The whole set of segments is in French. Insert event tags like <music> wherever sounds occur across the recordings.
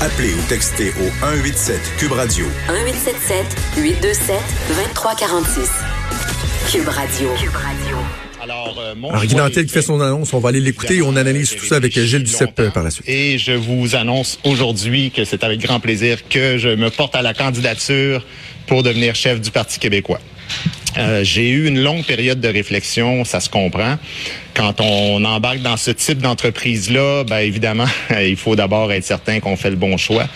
Appelez ou textez au 187 Cube Radio. 1877 827 2346. Cube Radio. Cube Radio. Alors, euh, mon Alors, Guy Nantel qui fait fait. son annonce, on va aller l'écouter et on analyse tout ça avec Gilles Duceppe euh, par la suite. Et je vous annonce aujourd'hui que c'est avec grand plaisir que je me porte à la candidature pour devenir chef du Parti québécois. Euh, j'ai eu une longue période de réflexion, ça se comprend. Quand on embarque dans ce type d'entreprise-là, ben évidemment, <laughs> il faut d'abord être certain qu'on fait le bon choix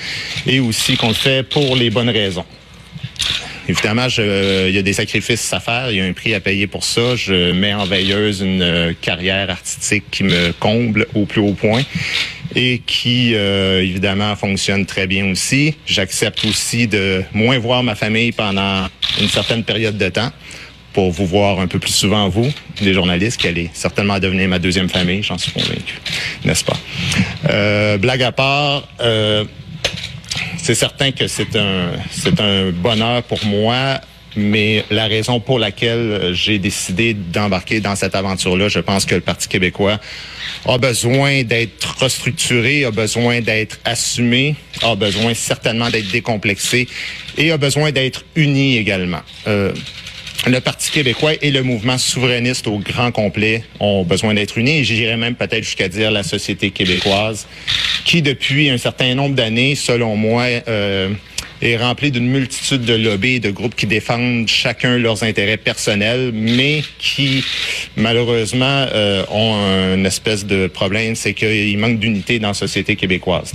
et aussi qu'on le fait pour les bonnes raisons. Évidemment, je- il y a des sacrifices à faire, il y a un prix à payer pour ça. Je mets en veilleuse une euh, carrière artistique qui me comble au plus haut point et qui, euh, évidemment, fonctionne très bien aussi. J'accepte aussi de moins voir ma famille pendant une certaine période de temps pour vous voir un peu plus souvent, vous, les journalistes, qui allez certainement devenir ma deuxième famille, j'en suis convaincu, n'est-ce pas? Euh, blague à part, euh, c'est certain que c'est un, c'est un bonheur pour moi, mais la raison pour laquelle j'ai décidé d'embarquer dans cette aventure-là, je pense que le Parti québécois a besoin d'être restructuré, a besoin d'être assumé, a besoin certainement d'être décomplexé et a besoin d'être uni également. Euh, le Parti québécois et le mouvement souverainiste au grand complet ont besoin d'être unis j'irais même peut-être jusqu'à dire la société québécoise qui depuis un certain nombre d'années, selon moi, euh, est remplie d'une multitude de lobbies et de groupes qui défendent chacun leurs intérêts personnels, mais qui malheureusement euh, ont un espèce de problème, c'est qu'il manque d'unité dans la société québécoise.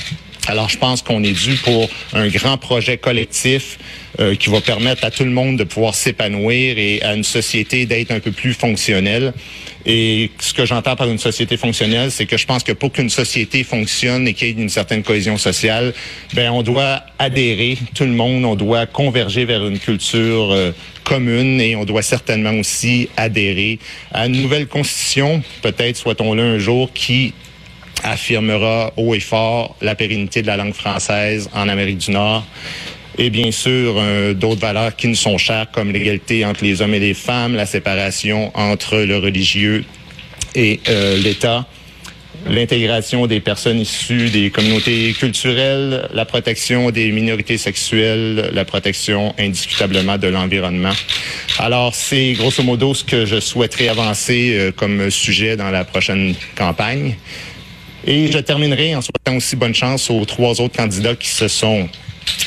Alors, je pense qu'on est dû pour un grand projet collectif euh, qui va permettre à tout le monde de pouvoir s'épanouir et à une société d'être un peu plus fonctionnelle. Et ce que j'entends par une société fonctionnelle, c'est que je pense que pour qu'une société fonctionne et qu'il y ait une certaine cohésion sociale, ben on doit adhérer, tout le monde, on doit converger vers une culture euh, commune et on doit certainement aussi adhérer à une nouvelle constitution, peut-être soit-on-le un jour, qui affirmera haut et fort la pérennité de la langue française en Amérique du Nord et bien sûr euh, d'autres valeurs qui nous sont chères comme l'égalité entre les hommes et les femmes, la séparation entre le religieux et euh, l'État, l'intégration des personnes issues des communautés culturelles, la protection des minorités sexuelles, la protection indiscutablement de l'environnement. Alors, c'est grosso modo ce que je souhaiterais avancer euh, comme sujet dans la prochaine campagne. Et je terminerai en souhaitant aussi bonne chance aux trois autres candidats qui se sont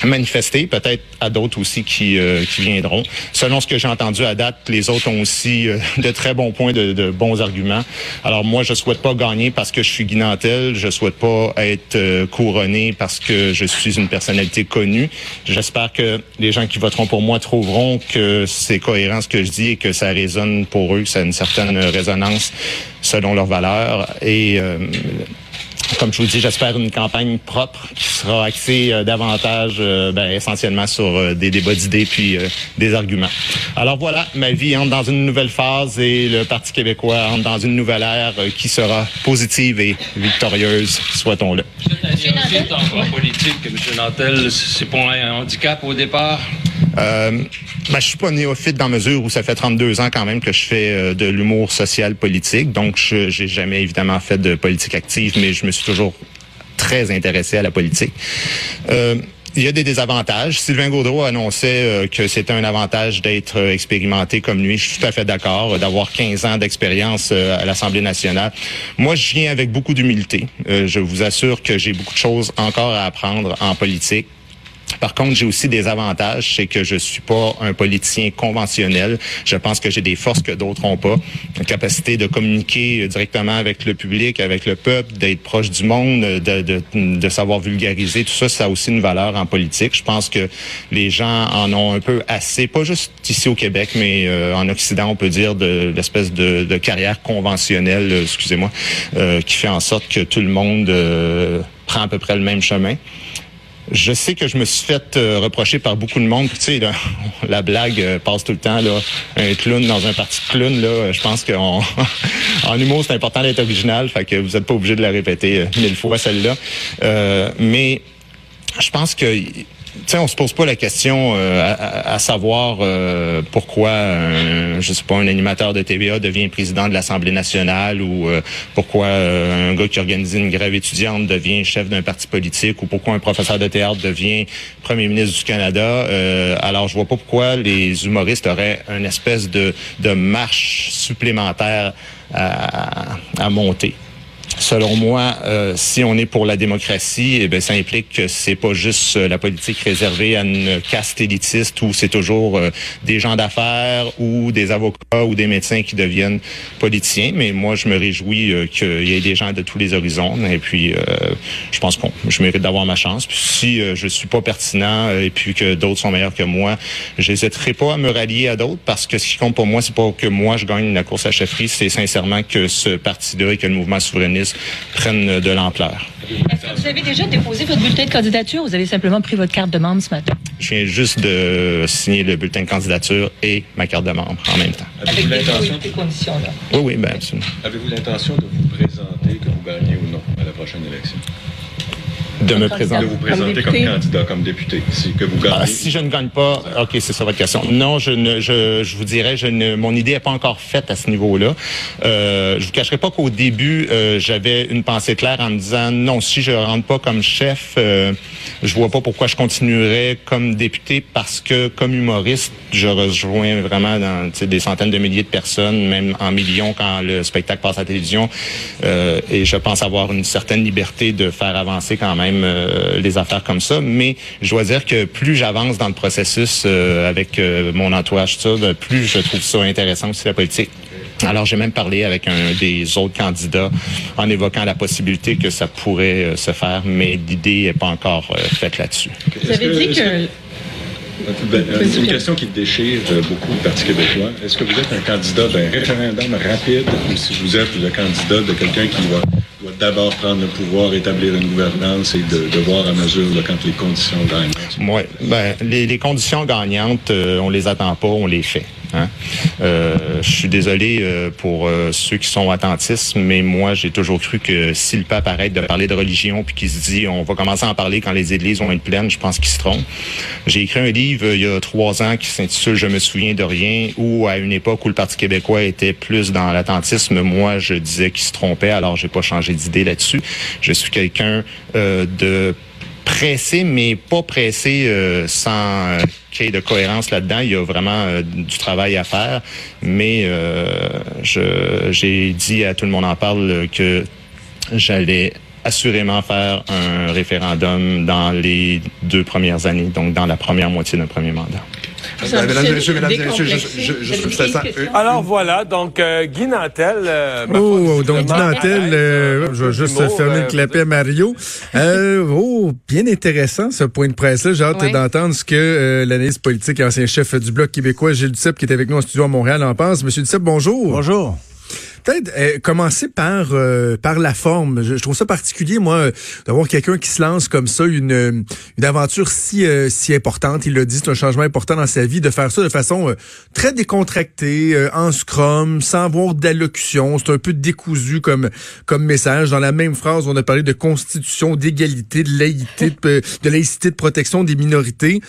manifestés, peut-être à d'autres aussi qui, euh, qui viendront. Selon ce que j'ai entendu à date, les autres ont aussi euh, de très bons points, de, de bons arguments. Alors moi, je souhaite pas gagner parce que je suis Guy Nantel, je souhaite pas être euh, couronné parce que je suis une personnalité connue. J'espère que les gens qui voteront pour moi trouveront que c'est cohérent ce que je dis et que ça résonne pour eux, que ça a une certaine résonance selon leurs valeurs. Et euh, comme je vous dis, j'espère une campagne propre qui sera axée euh, davantage, euh, ben, essentiellement sur euh, des débats d'idées puis euh, des arguments. Alors voilà, ma vie entre dans une nouvelle phase et le Parti québécois entre dans une nouvelle ère qui sera positive et victorieuse, souhaitons-le. Politique, M. Nantel. C'est pour un handicap au départ? Euh, ben, je suis pas néophyte dans mesure où ça fait 32 ans quand même que je fais euh, de l'humour social politique. Donc, je j'ai jamais évidemment fait de politique active, mais je me suis toujours très intéressé à la politique. Euh, il y a des désavantages. Sylvain Gaudreau annonçait euh, que c'était un avantage d'être euh, expérimenté comme lui. Je suis tout à fait d'accord, d'avoir 15 ans d'expérience à l'Assemblée nationale. Moi, je viens avec beaucoup d'humilité. Je vous assure que j'ai beaucoup de choses encore à apprendre en politique. Par contre, j'ai aussi des avantages, c'est que je suis pas un politicien conventionnel. Je pense que j'ai des forces que d'autres ont pas. La capacité de communiquer directement avec le public, avec le peuple, d'être proche du monde, de, de, de savoir vulgariser, tout ça, ça a aussi une valeur en politique. Je pense que les gens en ont un peu assez, pas juste ici au Québec, mais euh, en Occident, on peut dire, de l'espèce de, de carrière conventionnelle, euh, excusez-moi, euh, qui fait en sorte que tout le monde... euh, prend à peu près le même chemin. Je sais que je me suis fait euh, reprocher par beaucoup de monde. Tu sais, <laughs> la blague euh, passe tout le temps. Là, un clown dans un parti de clown, là, je pense qu'en <laughs> en humour, c'est important d'être original. Fait que vous n'êtes pas obligé de la répéter euh, mille fois, celle-là. mais je pense que sais, on se pose pas la question euh, à, savoir euh, pourquoi, un, je sais pas, un animateur de TVA devient président de l'Assemblée nationale ou euh, pourquoi un gars qui organise une grève étudiante devient chef d'un parti politique ou pourquoi un professeur de théâtre devient premier ministre du Canada. alors, je vois pas pourquoi les humoristes auraient une espèce de, de marche supplémentaire à, à monter. Selon moi, euh, si on est pour la démocratie, eh ça implique que c'est pas juste euh, la politique réservée à une caste élitiste où c'est toujours euh, des gens d'affaires ou des avocats ou des médecins qui deviennent politiciens. Mais moi, je me réjouis qu'il y ait des gens de tous les horizons. Et puis, je pense que je mérite d'avoir ma chance. Puis si je suis pas pertinent et puis que d'autres sont meilleurs que moi, j'hésiterai pas à me rallier à d'autres parce que ce qui compte pour moi, c'est pas que moi je gagne la course à chefferie, c'est sincèrement que ce parti-là et que le mouvement souverainiste prennent de l'ampleur. Vous avez déjà déposé votre bulletin de candidature? Ou vous avez simplement pris votre carte de membre ce matin? Je viens juste de signer le bulletin de candidature et ma carte de membre en même temps. Avec des conditions, là. Oui, oui, bien absolument. Avez-vous l'intention de vous présenter, que vous gagnez ou non, à la prochaine élection? De me présenter. De vous présenter comme, candidat, comme député, si que vous gagnez. Ah, si je ne gagne pas, ok, c'est ça votre question. Non, je ne, je, je vous dirais, je ne, mon idée n'est pas encore faite à ce niveau-là. Euh, je vous cacherai pas qu'au début, euh, j'avais une pensée claire en me disant non, si je rentre pas comme chef, euh, je vois pas pourquoi je continuerais comme député parce que comme humoriste, je rejoins vraiment dans des centaines de milliers de personnes, même en millions quand le spectacle passe à la télévision. Euh, et je pense avoir une certaine liberté de faire avancer quand même euh, les affaires comme ça. Mais je dois dire que plus j'avance dans le processus euh, avec euh, mon entourage, ça, ben, plus je trouve ça intéressant aussi la politique. Alors, j'ai même parlé avec un des autres candidats en évoquant la possibilité que ça pourrait se faire, mais l'idée n'est pas encore faite là-dessus. Vous avez dit que ben, une question qui déchire beaucoup le Parti québécois. Est-ce que vous êtes un candidat d'un référendum rapide ou si vous êtes le candidat de quelqu'un qui va d'abord prendre le pouvoir, établir une gouvernance et de, voir à mesure quand les conditions gagnent. Oui, ben, les, conditions gagnantes, euh, on les attend pas, on les fait. Hein? Euh, je suis désolé euh, pour euh, ceux qui sont attentistes, mais moi, j'ai toujours cru que si le pape arrête de parler de religion puis qu'il se dit on va commencer à en parler quand les églises vont être pleines, je pense qu'il se trompe. J'ai écrit un livre il y a trois ans qui s'intitule Je me souviens de rien, où à une époque où le Parti québécois était plus dans l'attentisme, moi, je disais qu'il se trompait, alors j'ai pas changé d'idée là-dessus. Je suis quelqu'un de pressé, mais pas pressé euh, sans euh, qu'il y ait de cohérence là-dedans. Il y a vraiment euh, du travail à faire. Mais j'ai dit à tout le monde en parle que j'allais assurément faire un référendum dans les deux premières années, donc dans la première moitié d'un premier mandat. Mesdames et messieurs, mesdames et messieurs, je, je, je ça. Alors voilà, donc euh, Guy Nantel. Euh, oh, donc Guy Nantel, euh, je vais juste fermer le clapet à Mario. oh, bien intéressant ce point de presse-là. J'ai hâte d'entendre ce que l'analyste politique et ancien chef du Bloc québécois, Gilles Duceppe, qui est avec nous en studio à Montréal, en pense. Monsieur Duceppe, bonjour. Bonjour. Peut-être euh, commencer par euh, par la forme. Je, trouve ça particulier, moi, d'avoir quelqu'un qui se lance comme ça, une, une aventure si euh, si importante. Il l'a dit, c'est un changement important dans sa vie, de faire ça de façon très décontractée, en scrum, sans avoir d'allocution. C'est un peu décousu comme comme message. Dans la même phrase, on a parlé de constitution, d'égalité, de laïcité, de, de laïcité, de protection des minorités.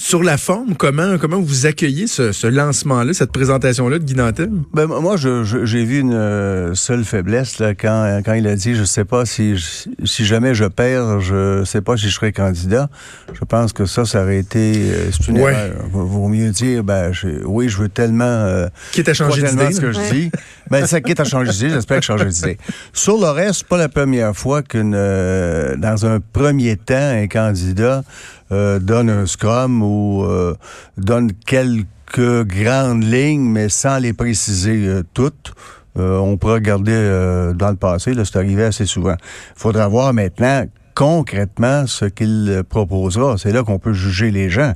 Sur la forme, comment comment vous accueillez ce, ce lancement-là, cette présentation-là de Guy Nantel? Ben, moi, j'ai je, vu une euh, seule faiblesse là, quand, quand il a dit, je sais pas si, si jamais je perds, je sais pas si je serai candidat. Je pense que ça, ça aurait été euh, c'est une erreur. Vaut mieux dire, ben, oui, je veux tellement... Euh, quitte à changer d'idée. ce que je dis. Ben, ça quitte à changer d'idée, j'espère que je change d'idée. <laughs> Sur le reste, pas la première fois qu'une, euh, dans un premier temps, un candidat euh, donne un scrum ou euh, donne quelques grandes lignes, mais sans les préciser euh, toutes. on peut regarder dans le passé, c'est arrivé assez souvent. Il faudra voir maintenant concrètement ce qu'il proposera. C'est là qu'on peut juger les gens.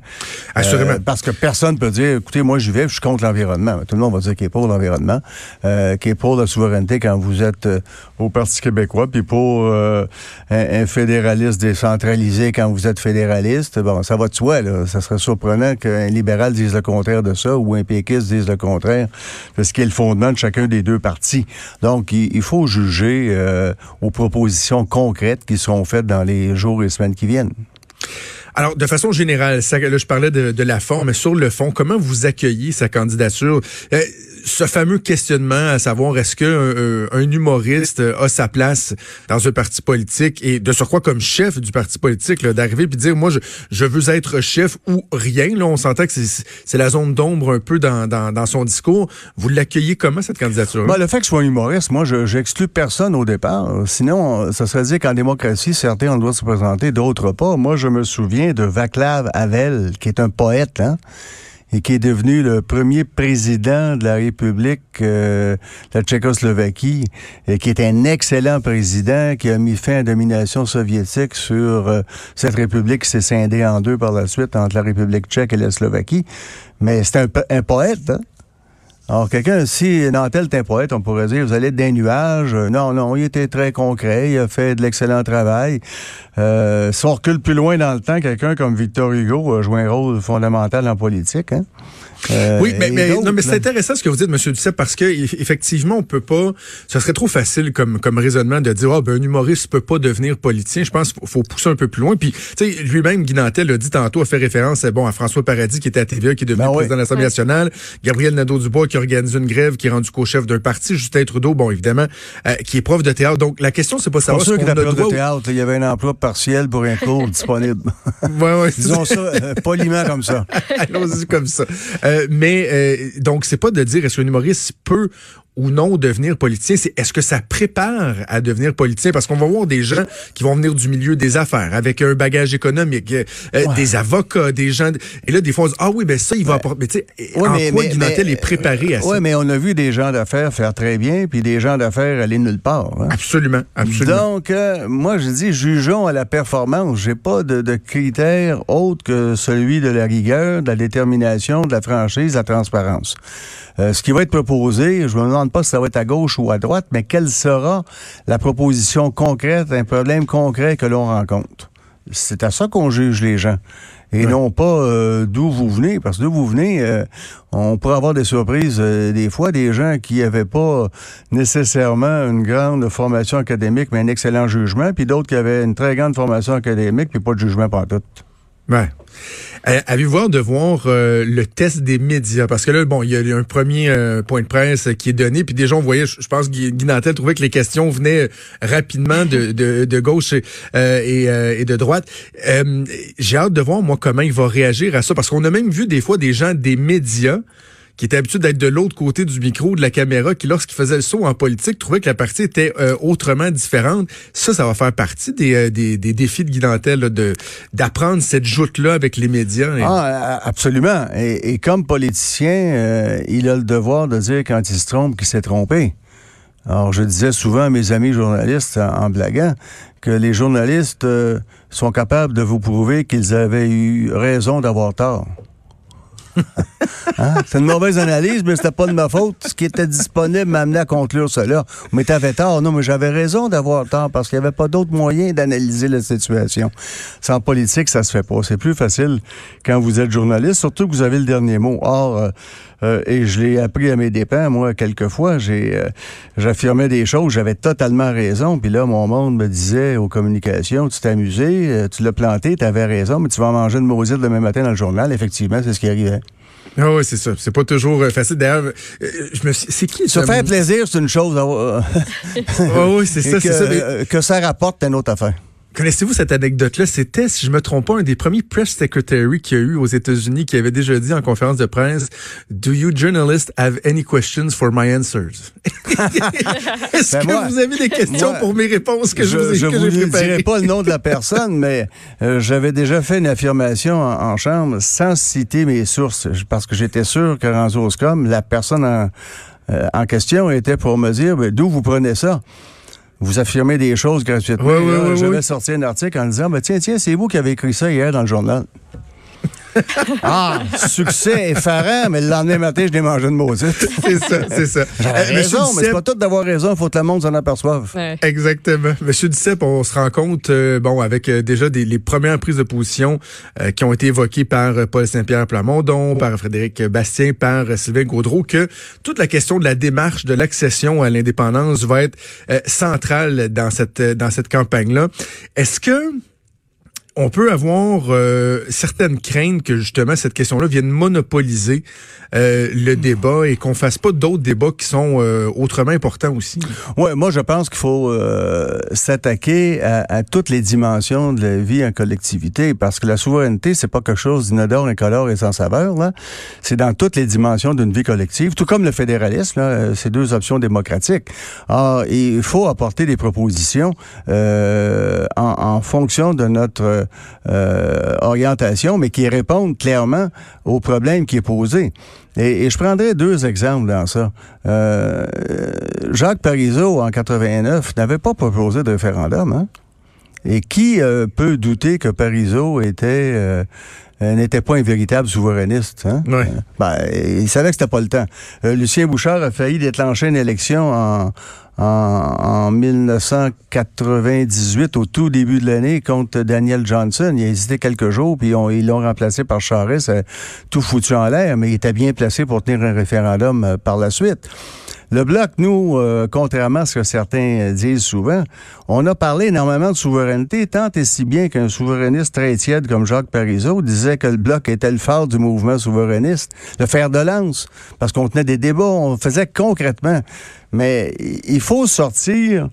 Assurément. Euh, parce que personne peut dire, écoutez, moi, j'y vais, je suis contre l'environnement. Tout le monde va dire qu'il est pour l'environnement, euh, qu'il est pour la souveraineté quand vous êtes euh, au Parti québécois, puis pour un, un fédéraliste décentralisé quand vous êtes fédéraliste. Bon, ça va de soi, là. Ça serait surprenant qu'un libéral dise le contraire de ça ou un péquiste dise le contraire de ce qui est le fondement de chacun des deux partis. Donc, il, il faut juger aux propositions concrètes qui seront faites dans les jours et semaines qui viennent. Alors, de façon générale, ça, là, je parlais de, de la forme, mais sur le fond, comment vous accueillez sa candidature? Euh, ce fameux questionnement à savoir est-ce qu'un un, un humoriste a sa place dans un parti politique et de surcroît comme chef du parti politique, d'arriver puis dire moi je, je veux être chef ou rien. Là, on s'entend que c'est la zone d'ombre un peu dans, dans, dans son discours. Vous l'accueillez comment cette candidature? Ben, le fait que je sois humoriste, moi, je j'exclus personne au départ. Sinon, ça serait dire qu'en démocratie, certains ont le droit de se présenter, d'autres pas. Moi, je me souviens de Vaclav Havel, qui est un poète, hein, et qui est devenu le premier président de la République euh, de la Tchécoslovaquie, et qui est un excellent président qui a mis fin à la domination soviétique sur euh, cette République qui s'est scindée en deux par la suite entre la République tchèque et la Slovaquie. Mais c'est un, poète, hein? Alors, quelqu'un, si Nantel est un poète, on pourrait dire, vous allez être d'un nuage. Non, non, il était très concret, il a fait de l'excellent travail. Euh, si on recule plus loin dans le temps, quelqu'un comme Victor Hugo a joué un rôle fondamental en politique. Hein? Euh, oui, mais, mais, non, mais c'est intéressant ce que vous dites, M. Duceppe, parce que effectivement, on peut pas. Ce serait trop facile comme comme raisonnement de dire, ah oh, ben un humoriste peut pas devenir politicien. Je pense qu'il faut pousser un peu plus loin. Puis, tu sais, lui-même, Guy Nantel l'a dit tantôt, a fait référence, bon, à François Paradis qui était à TVA, qui est devenu Ben oui. président de l'Assemblée nationale, Gabriel Nadeau-Dubois qui organise une grève, qui est rendu co-chef d'un parti, Justin Trudeau, bon, évidemment, euh, qui est prof de théâtre. Donc, la question, c'est pas Pas savoir sûr ce qu'il qu'on a a le droit. de théâtre, il y avait un emploi partiel pour un cours <laughs> disponible. Ouais, ouais, c'est Disons ça euh, poliment comme ça. <laughs> Allons-y comme ça. Euh, mais euh, donc, c'est pas de dire est-ce qu'un humoriste peut ou non devenir politicien, c'est est-ce que ça prépare à devenir politicien? Parce qu'on va voir des gens qui vont venir du milieu des affaires, avec un bagage économique, euh, euh, des avocats, des gens... Et là, des fois, on se dit, ah oui, ben ça, il va apporter... Mais tu sais, Ouais, en mais- quoi mais- Guy Nantel mais- est préparé à ça? Oui, mais on a vu des gens d'affaires faire très bien, puis des gens d'affaires aller nulle part. hein. Absolument, absolument. Donc, euh, moi, je dis, jugeons à la performance. J'ai pas de, de critères autres que celui de la rigueur, de la détermination, de la franchise, de la transparence. Euh, ce qui va être proposé, je me demande pas si ça va être à gauche ou à droite, mais quelle sera la proposition concrète, un problème concret que l'on rencontre? C'est à ça qu'on juge les gens. Et non pas euh, d'où vous venez, parce que d'où vous venez, euh, on pourrait avoir des surprises euh, des fois, des gens qui n'avaient pas nécessairement une grande formation académique, mais un excellent jugement, puis d'autres qui avaient une très grande formation académique, puis pas de jugement pantoute. Ouais. Euh, Avez-vous hâte de voir euh, le test des médias? Parce que là, bon, il y a un premier euh, point de presse qui est donné, puis déjà, on voyait, je pense Guy Guy Nantel trouvait que les questions venaient rapidement de, de, de gauche et, euh, et, euh, et de droite. Euh, J'ai hâte de voir, moi, comment il va réagir à ça, parce qu'on a même vu des fois des gens des médias qui étaient habitués d'être de l'autre côté du micro, de la caméra, qui, lorsqu'ils faisaient le saut en politique, trouvaient que la partie était euh, autrement différente. Ça, ça va faire partie des, euh, des, des défis de Guy là, de d'apprendre cette joute-là avec les médias. Et- Ah, absolument. Et, et comme politicien, euh, il a le devoir de dire quand il se trompe qu'il s'est trompé. Alors, je disais souvent à mes amis journalistes, en, en blaguant, que les journalistes euh, sont capables de vous prouver qu'ils avaient eu raison d'avoir tort. <laughs> Hein? C'est une mauvaise analyse, mais c'était pas de ma faute. Ce qui était disponible m'a amené à conclure cela. Mais t'avais tort. Non, mais j'avais raison d'avoir tort parce qu'il n'y avait pas d'autre moyen d'analyser la situation. Sans politique, ça se fait pas. C'est plus facile quand vous êtes journaliste, surtout que vous avez le dernier mot. Or, euh, euh, et je l'ai appris à mes dépens, moi, quelquefois, euh, j'affirmais des choses, j'avais totalement raison, puis là, mon monde me disait aux communications, tu t'es amusé, tu l'as planté, tu avais raison, mais tu vas manger une maudite demain matin dans le journal. Effectivement, c'est ce qui arrivait. Ah oui, c'est ça. C'est pas toujours euh, facile. D'ailleurs, euh, je me suis... C'est qui Se faire plaisir, c'est une chose. euh, <laughs> Ah oui, c'est ça, que, c'est ça. mais- euh, que ça rapporte, c'est une autre affaire. Connaissez-vous cette anecdote-là? C'était, si je me trompe pas, un des premiers press secretary qu'il y a eu aux États-Unis qui avait déjà dit en conférence de presse, Do you journalists have any questions for my answers? <laughs> Est-ce Ben que moi- vous avez des questions moi, pour mes réponses que je, je vous ai, je vous dirai pas le nom de la <laughs> personne, mais euh, j'avais déjà fait une affirmation en, en chambre sans citer mes sources, parce que j'étais sûr que SCOM, la personne en, euh, en question était pour me dire ben, d'où vous prenez ça? Vous affirmez des choses gratuitement. Ouais, Là, ouais, je vais sortir un article en disant, ben, tiens, tiens, c'est vous qui avez écrit ça hier dans le journal. <laughs> ah, succès effarant, mais le lendemain matin, je l'ai mangé de maudite. <laughs> C'est ça, c'est ça. J'avais Euh, Monsieur raison, mais c'est pas tout d'avoir raison, il faut que le monde s'en aperçoive. Exactement. Monsieur Duceppe, on se rend compte, euh, bon, avec euh, déjà des, les premières prises de position euh, qui ont été évoquées par euh, Paul Saint-Pierre Plamondon, par Frédéric Bastien, par euh, Sylvain Gaudreau, que toute la question de la démarche de l'accession à l'indépendance va être euh, centrale dans cette euh, dans cette campagne-là. Est-ce que on peut avoir euh, certaines craintes que justement cette question-là vienne monopoliser euh, le débat et qu'on fasse pas d'autres débats qui sont euh, autrement importants aussi. Ouais, moi je pense qu'il faut euh, s'attaquer à, à toutes les dimensions de la vie en collectivité parce que la souveraineté c'est pas quelque chose d'inodore, incolore et sans saveur là. C'est dans toutes les dimensions d'une vie collective, tout comme le fédéralisme. Là, euh, c'est deux options démocratiques. Alors il faut apporter des propositions euh, en, en fonction de notre euh, orientation, mais qui répondent clairement au problème qui est posé. Et, et je prendrai deux exemples dans ça. Euh, Jacques Parizeau, en 89, n'avait pas proposé de référendum. Hein? Et qui euh, peut douter que Parizeau était euh, euh, n'était pas un véritable souverainiste. Hein? Euh, ben, il savait que c'était pas le temps. Euh, Lucien Bouchard a failli déclencher une élection en, en, en 1998, au tout début de l'année, contre Daniel Johnson. Il a hésité quelques jours, puis ils ont- ils l'ont remplacé par Charest, euh, tout foutu en l'air, mais il était bien placé pour tenir un référendum euh, par la suite. Le Bloc, nous, euh, contrairement à ce que certains euh, disent souvent, on a parlé énormément de souveraineté, tant et si bien qu'un souverainiste très tiède comme Jacques Parizeau disait que le Bloc était le phare du mouvement souverainiste, le fer de lance, parce qu'on tenait des débats, on faisait concrètement. Mais il faut sortir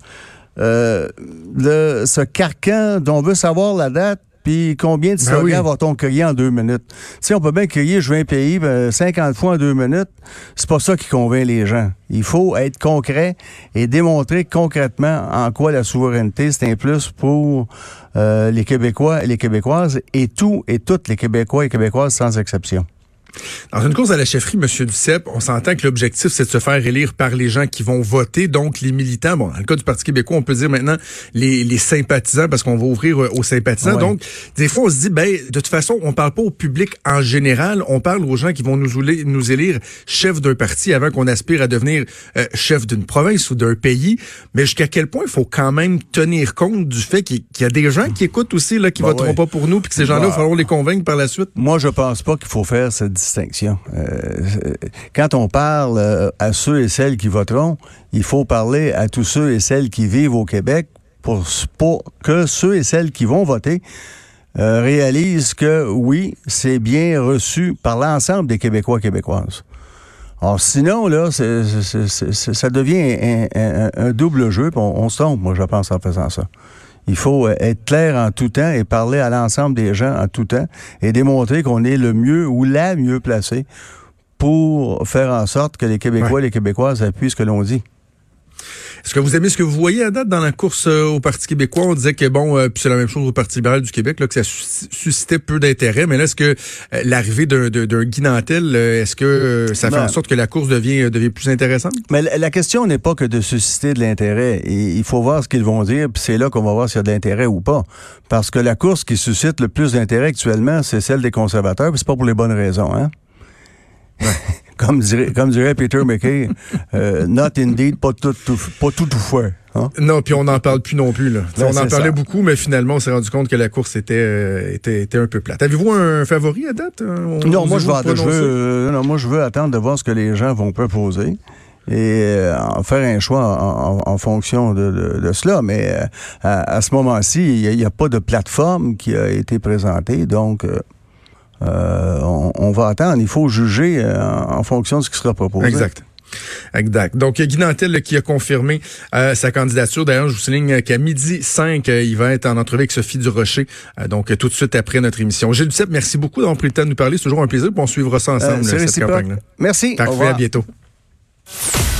euh, de ce carcan dont on veut savoir la date, puis combien de Ben slogans oui. va-t-on crier en deux minutes? Tu sais, on peut bien crier « je veux un pays ben, 50 fois en deux minutes ». C'est pas ça qui convainc les gens. Il faut être concret et démontrer concrètement en quoi la souveraineté, c'est un plus pour euh, les Québécois et les Québécoises et tous et toutes les Québécois et Québécoises sans exception. Dans une course à la chefferie, M. Duceppe, on s'entend que l'objectif, c'est de se faire élire par les gens qui vont voter, donc les militants. Bon, dans le cas du Parti québécois, on peut dire maintenant les, les sympathisants, parce qu'on va ouvrir euh, aux sympathisants. Ouais. Donc, des fois, on se dit, ben, de toute façon, on parle pas au public en général, on parle aux gens qui vont nous, nous élire chef d'un parti avant qu'on aspire à devenir euh, chef d'une province ou d'un pays. Mais jusqu'à quel point il faut quand même tenir compte du fait qu'il y a des gens qui écoutent aussi, là, qui Bah voteront ouais. pas pour nous, puis que ces gens-là, il Bah. va falloir les convaincre par la suite? Moi, je pense pas qu'il faut faire cette distinction. Euh, quand on parle euh, à ceux et celles qui voteront, il faut parler à tous ceux et celles qui vivent au Québec pour, que ceux et celles qui vont voter euh, réalisent que oui, c'est bien reçu par l'ensemble des Québécois Québécoises. Alors sinon, là, ça devient un, double jeu, on, on se trompe, moi, je pense, en faisant ça. Il faut euh, être clair en tout temps et parler à l'ensemble des gens en tout temps et démontrer qu'on est le mieux ou la mieux placé pour faire en sorte que les Québécois Ouais. et les Québécoises appuient ce que l'on dit. Est-ce que vous aimez ce que vous voyez à date dans la course euh, au Parti québécois? On disait que, bon, euh, puis c'est la même chose au Parti libéral du Québec, là, que ça sus- suscitait peu d'intérêt. Mais là, est-ce que euh, l'arrivée d'un, d'un, d'un Guy Nantel, euh, est-ce que ça fait Ben. en sorte que la course devient, devient plus intéressante? Mais la, la question n'est pas que de susciter de l'intérêt. Il faut voir ce qu'ils vont dire, puis c'est là qu'on va voir s'il y a de l'intérêt ou pas. Parce que la course qui suscite le plus d'intérêt actuellement, c'est celle des conservateurs, puis c'est pas pour les bonnes raisons, hein? <laughs> comme, dirait, comme dirait Peter McKay, euh, not indeed, pas tout, tout, pas tout, tout fait. Hein? Non, puis on n'en parle plus non plus. Là. Ben, on en parlait ça. beaucoup, mais finalement, on s'est rendu compte que la course était, euh, était, était un peu plate. Avez-vous un favori à date? euh, Non, moi je, veux, je euh, non, moi je veux attendre de voir ce que les gens vont proposer et en faire un choix en, en- en fonction de, de- de cela. Mais à, à ce moment-ci, il n'y a, pas de plateforme qui a été présentée, donc euh, on, on va attendre. Il faut juger euh, en, en fonction de ce qui sera proposé. Exact. Exact. Donc, Guy Nantel qui a confirmé euh, sa candidature. D'ailleurs, je vous souligne qu'à midi 5, euh, il va être en entrevue avec Sophie Durocher. euh, donc, tout de suite après notre émission. Gilles Duceppe, merci beaucoup d'avoir pris le temps de nous parler. C'est toujours un plaisir. On suivra ça ensemble, cette campagne-là. Merci. Parfait. À bientôt.